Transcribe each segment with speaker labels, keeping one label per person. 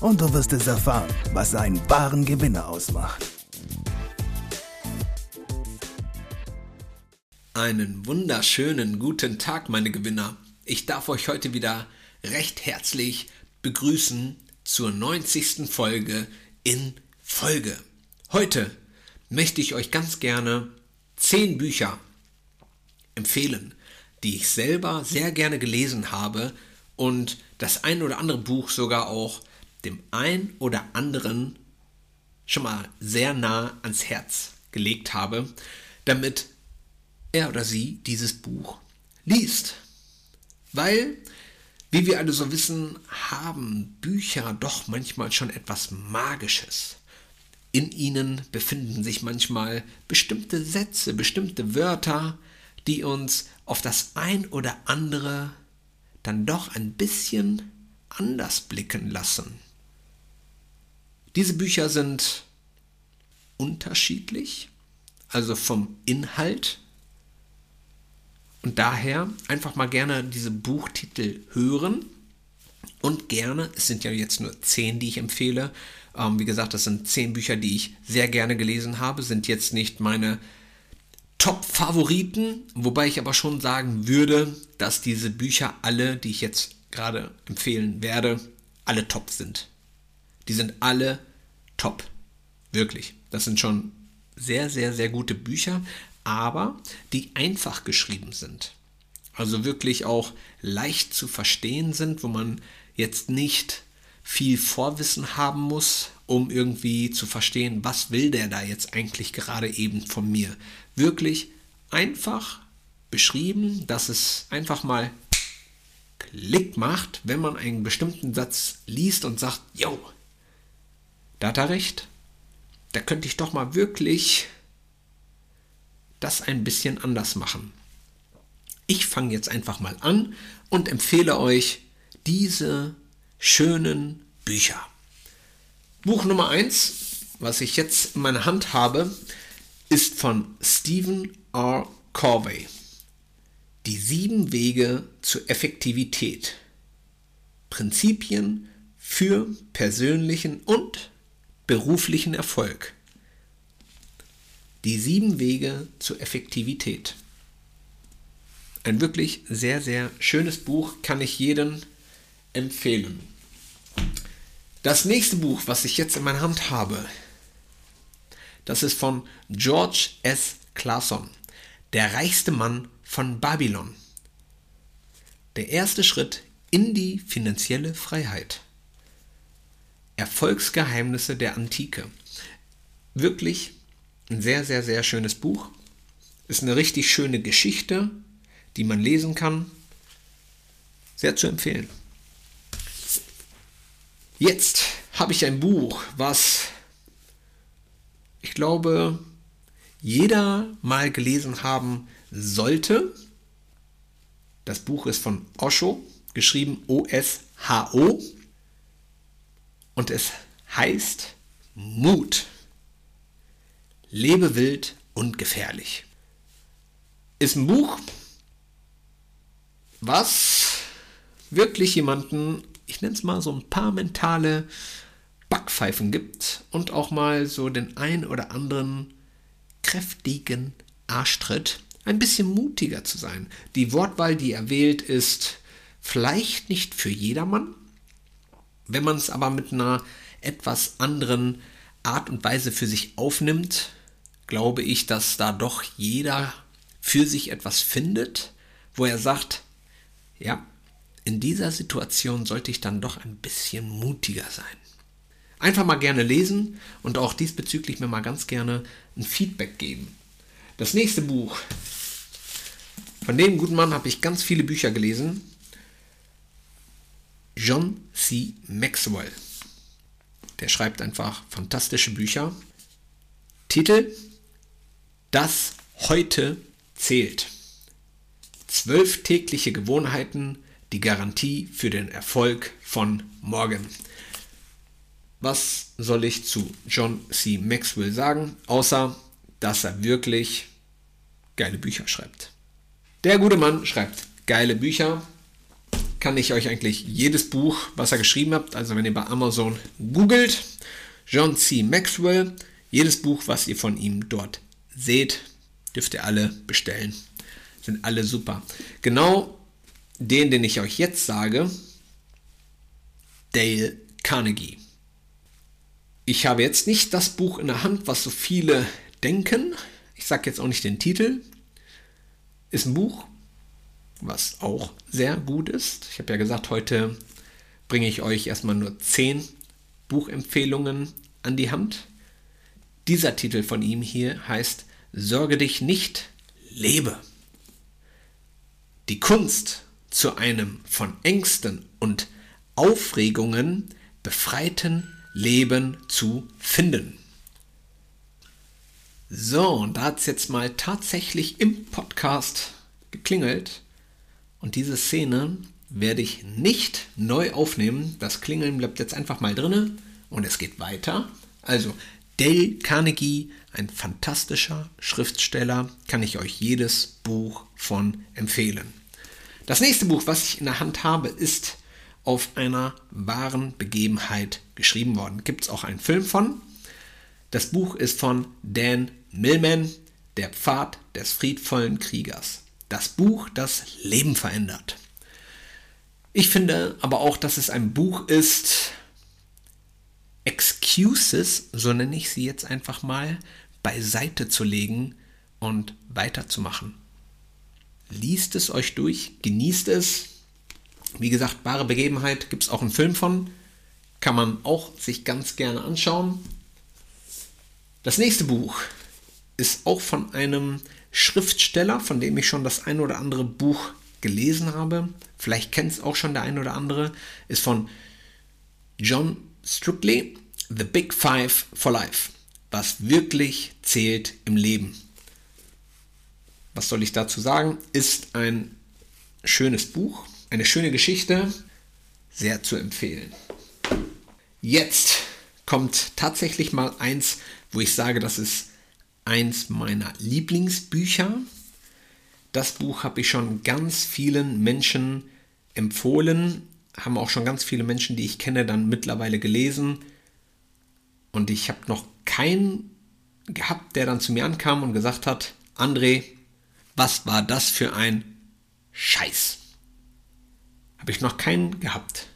Speaker 1: und du wirst es erfahren, was einen wahren Gewinner ausmacht.
Speaker 2: Einen wunderschönen guten Tag, meine Gewinner. Ich darf euch heute wieder recht herzlich begrüßen zur 90. Folge in Folge. Heute möchte ich euch ganz gerne 10 Bücher empfehlen, die ich selber sehr gerne gelesen habe und das ein oder andere Buch sogar auch dem ein oder anderen schon mal sehr nah ans Herz gelegt habe, damit er oder sie dieses Buch liest. Weil, wie wir alle so wissen, haben Bücher doch manchmal schon etwas Magisches. In ihnen befinden sich manchmal bestimmte Sätze, bestimmte Wörter, die uns auf das ein oder andere dann doch ein bisschen anders blicken lassen. Diese Bücher sind unterschiedlich, also vom Inhalt. Und daher einfach mal gerne diese Buchtitel hören und gerne, es sind ja jetzt nur zehn, die ich empfehle. Ähm, wie gesagt, das sind zehn Bücher, die ich sehr gerne gelesen habe, sind jetzt nicht meine Top-Favoriten, wobei ich aber schon sagen würde, dass diese Bücher alle, die ich jetzt gerade empfehlen werde, alle top sind. Die sind alle top. Wirklich. Das sind schon sehr, sehr, sehr gute Bücher, aber die einfach geschrieben sind. Also wirklich auch leicht zu verstehen sind, wo man jetzt nicht viel Vorwissen haben muss, um irgendwie zu verstehen, was will der da jetzt eigentlich gerade eben von mir. Wirklich einfach beschrieben, dass es einfach mal Klick macht, wenn man einen bestimmten Satz liest und sagt, yo, da hat er recht. Da könnte ich doch mal wirklich das ein bisschen anders machen. Ich fange jetzt einfach mal an und empfehle euch diese schönen Bücher. Buch Nummer 1, was ich jetzt in meiner Hand habe, ist von Stephen R. Corvey. Die sieben Wege zur Effektivität. Prinzipien für persönlichen und beruflichen Erfolg. Die sieben Wege zur Effektivität. Ein wirklich sehr, sehr schönes Buch, kann ich jedem empfehlen. Das nächste Buch, was ich jetzt in meiner Hand habe, das ist von George S. Clason, der reichste Mann von Babylon. Der erste Schritt in die finanzielle Freiheit. Erfolgsgeheimnisse der Antike. Wirklich ein sehr, sehr, sehr schönes Buch. Ist eine richtig schöne Geschichte, die man lesen kann. Sehr zu empfehlen. Jetzt habe ich ein Buch, was ich glaube, jeder mal gelesen haben sollte. Das Buch ist von Osho, geschrieben O-S-H-O. Und es heißt Mut. Lebe wild und gefährlich. Ist ein Buch, was wirklich jemanden, ich nenne es mal so ein paar mentale Backpfeifen gibt und auch mal so den ein oder anderen kräftigen Arschtritt, ein bisschen mutiger zu sein. Die Wortwahl, die er wählt, ist vielleicht nicht für jedermann, wenn man es aber mit einer etwas anderen Art und Weise für sich aufnimmt, glaube ich, dass da doch jeder für sich etwas findet, wo er sagt, ja, in dieser Situation sollte ich dann doch ein bisschen mutiger sein. Einfach mal gerne lesen und auch diesbezüglich mir mal ganz gerne ein Feedback geben. Das nächste Buch. Von dem guten Mann habe ich ganz viele Bücher gelesen. John C. Maxwell. Der schreibt einfach fantastische Bücher. Titel Das heute zählt. Zwölf tägliche Gewohnheiten, die Garantie für den Erfolg von morgen. Was soll ich zu John C. Maxwell sagen, außer dass er wirklich geile Bücher schreibt. Der gute Mann schreibt geile Bücher. Kann ich euch eigentlich jedes Buch, was er geschrieben hat, also wenn ihr bei Amazon googelt, John C. Maxwell, jedes Buch, was ihr von ihm dort seht, dürft ihr alle bestellen. Sind alle super. Genau den, den ich euch jetzt sage, Dale Carnegie. Ich habe jetzt nicht das Buch in der Hand, was so viele denken. Ich sage jetzt auch nicht den Titel. Ist ein Buch, was auch sehr gut ist. Ich habe ja gesagt, heute bringe ich euch erstmal nur 10 Buchempfehlungen an die Hand. Dieser Titel von ihm hier heißt Sorge dich nicht, lebe. Die Kunst zu einem von Ängsten und Aufregungen befreiten Leben zu finden. So, und da hat es jetzt mal tatsächlich im Podcast geklingelt. Und diese Szene werde ich nicht neu aufnehmen. Das Klingeln bleibt jetzt einfach mal drinne und es geht weiter. Also, Dale Carnegie, ein fantastischer Schriftsteller, kann ich euch jedes Buch von empfehlen. Das nächste Buch, was ich in der Hand habe, ist auf einer wahren Begebenheit geschrieben worden. Gibt es auch einen Film von. Das Buch ist von Dan Millman, Der Pfad des friedvollen Kriegers. Das Buch, das Leben verändert. Ich finde aber auch, dass es ein Buch ist, Excuses, so nenne ich sie jetzt einfach mal, beiseite zu legen und weiterzumachen. Liest es euch durch, genießt es. Wie gesagt, wahre Begebenheit gibt es auch einen Film von. Kann man auch sich ganz gerne anschauen. Das nächste Buch ist auch von einem Schriftsteller, von dem ich schon das ein oder andere Buch gelesen habe. Vielleicht kennt es auch schon der ein oder andere. Ist von John Strictly, The Big Five for Life. Was wirklich zählt im Leben. Was soll ich dazu sagen? Ist ein schönes Buch, eine schöne Geschichte, sehr zu empfehlen. Jetzt kommt tatsächlich mal eins, wo ich sage, das ist eins meiner Lieblingsbücher. Das Buch habe ich schon ganz vielen Menschen empfohlen, haben auch schon ganz viele Menschen, die ich kenne, dann mittlerweile gelesen. Und ich habe noch keinen gehabt, der dann zu mir ankam und gesagt hat, André, was war das für ein Scheiß? Habe ich noch keinen gehabt.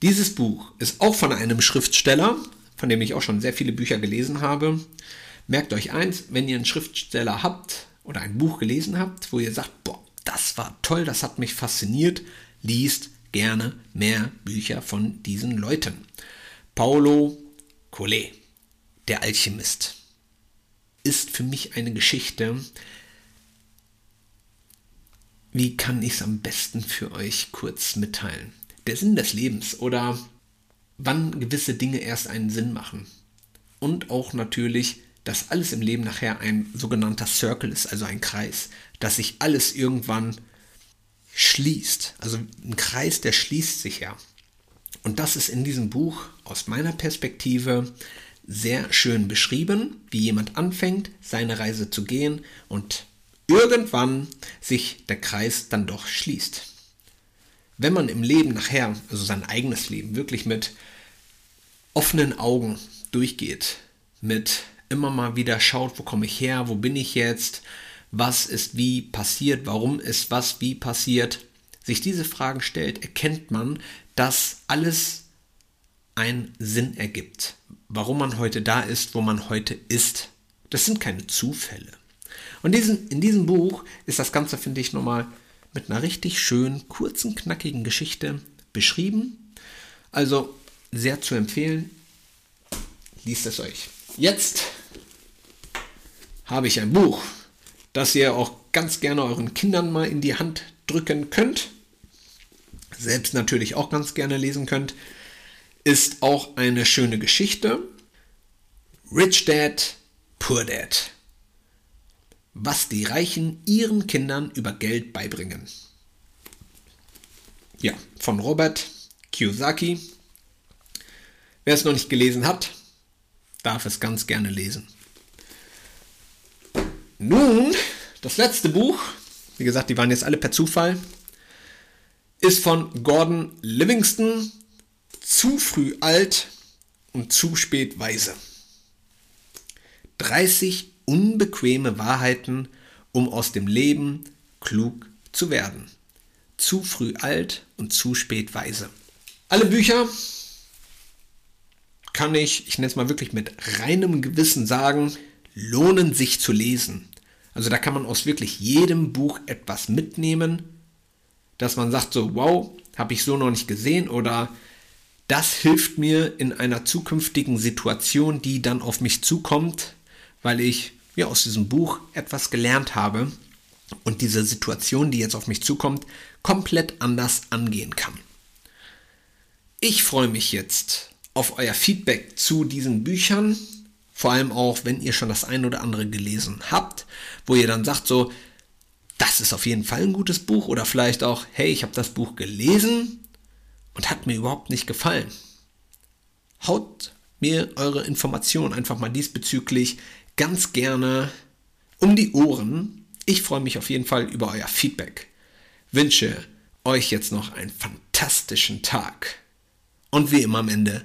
Speaker 2: Dieses Buch ist auch von einem Schriftsteller, von dem ich auch schon sehr viele Bücher gelesen habe. Merkt euch eins, wenn ihr einen Schriftsteller habt oder ein Buch gelesen habt, wo ihr sagt, boah, das war toll, das hat mich fasziniert, liest gerne mehr Bücher von diesen Leuten. Paulo Coelho, der Alchemist, ist für mich eine Geschichte. Wie kann ich es am besten für euch kurz mitteilen? Der Sinn des Lebens oder wann gewisse Dinge erst einen Sinn machen. Und auch natürlich dass alles im Leben nachher ein sogenannter Circle ist, also ein Kreis, dass sich alles irgendwann schließt. Also ein Kreis, der schließt sich ja. Und das ist in diesem Buch aus meiner Perspektive sehr schön beschrieben, wie jemand anfängt, seine Reise zu gehen und irgendwann sich der Kreis dann doch schließt. Wenn man im Leben nachher, also sein eigenes Leben, wirklich mit offenen Augen durchgeht, mit immer mal wieder schaut, wo komme ich her, wo bin ich jetzt, was ist wie passiert, warum ist was wie passiert, sich diese Fragen stellt, erkennt man, dass alles einen Sinn ergibt. Warum man heute da ist, wo man heute ist. Das sind keine Zufälle. Und diesen, in diesem Buch ist das Ganze, finde ich, nochmal mit einer richtig schönen, kurzen, knackigen Geschichte beschrieben. Also sehr zu empfehlen. Liest es euch. Jetzt habe ich ein Buch, das ihr auch ganz gerne euren Kindern mal in die Hand drücken könnt, selbst natürlich auch ganz gerne lesen könnt, ist auch eine schöne Geschichte. Rich Dad, Poor Dad. Was die Reichen ihren Kindern über Geld beibringen. Ja, von Robert Kiyosaki. Wer es noch nicht gelesen hat, darf es ganz gerne lesen. Nun, das letzte Buch, wie gesagt, die waren jetzt alle per Zufall, ist von Gordon Livingston, Zu früh alt und zu spät weise. 30 unbequeme Wahrheiten, um aus dem Leben klug zu werden. Zu früh alt und zu spät weise. Alle Bücher kann ich, ich nenne es mal wirklich mit reinem Gewissen sagen, lohnen sich zu lesen. Also da kann man aus wirklich jedem Buch etwas mitnehmen, dass man sagt so, wow, habe ich so noch nicht gesehen oder das hilft mir in einer zukünftigen Situation, die dann auf mich zukommt, weil ich ja aus diesem Buch etwas gelernt habe und diese Situation, die jetzt auf mich zukommt, komplett anders angehen kann. Ich freue mich jetzt auf euer Feedback zu diesen Büchern, vor allem auch, wenn ihr schon das ein oder andere gelesen habt, wo ihr dann sagt so, das ist auf jeden Fall ein gutes Buch oder vielleicht auch, hey, ich habe das Buch gelesen und hat mir überhaupt nicht gefallen. Haut mir eure Informationen einfach mal diesbezüglich ganz gerne um die Ohren. Ich freue mich auf jeden Fall über euer Feedback. Wünsche euch jetzt noch einen fantastischen Tag. Und wie immer am Ende,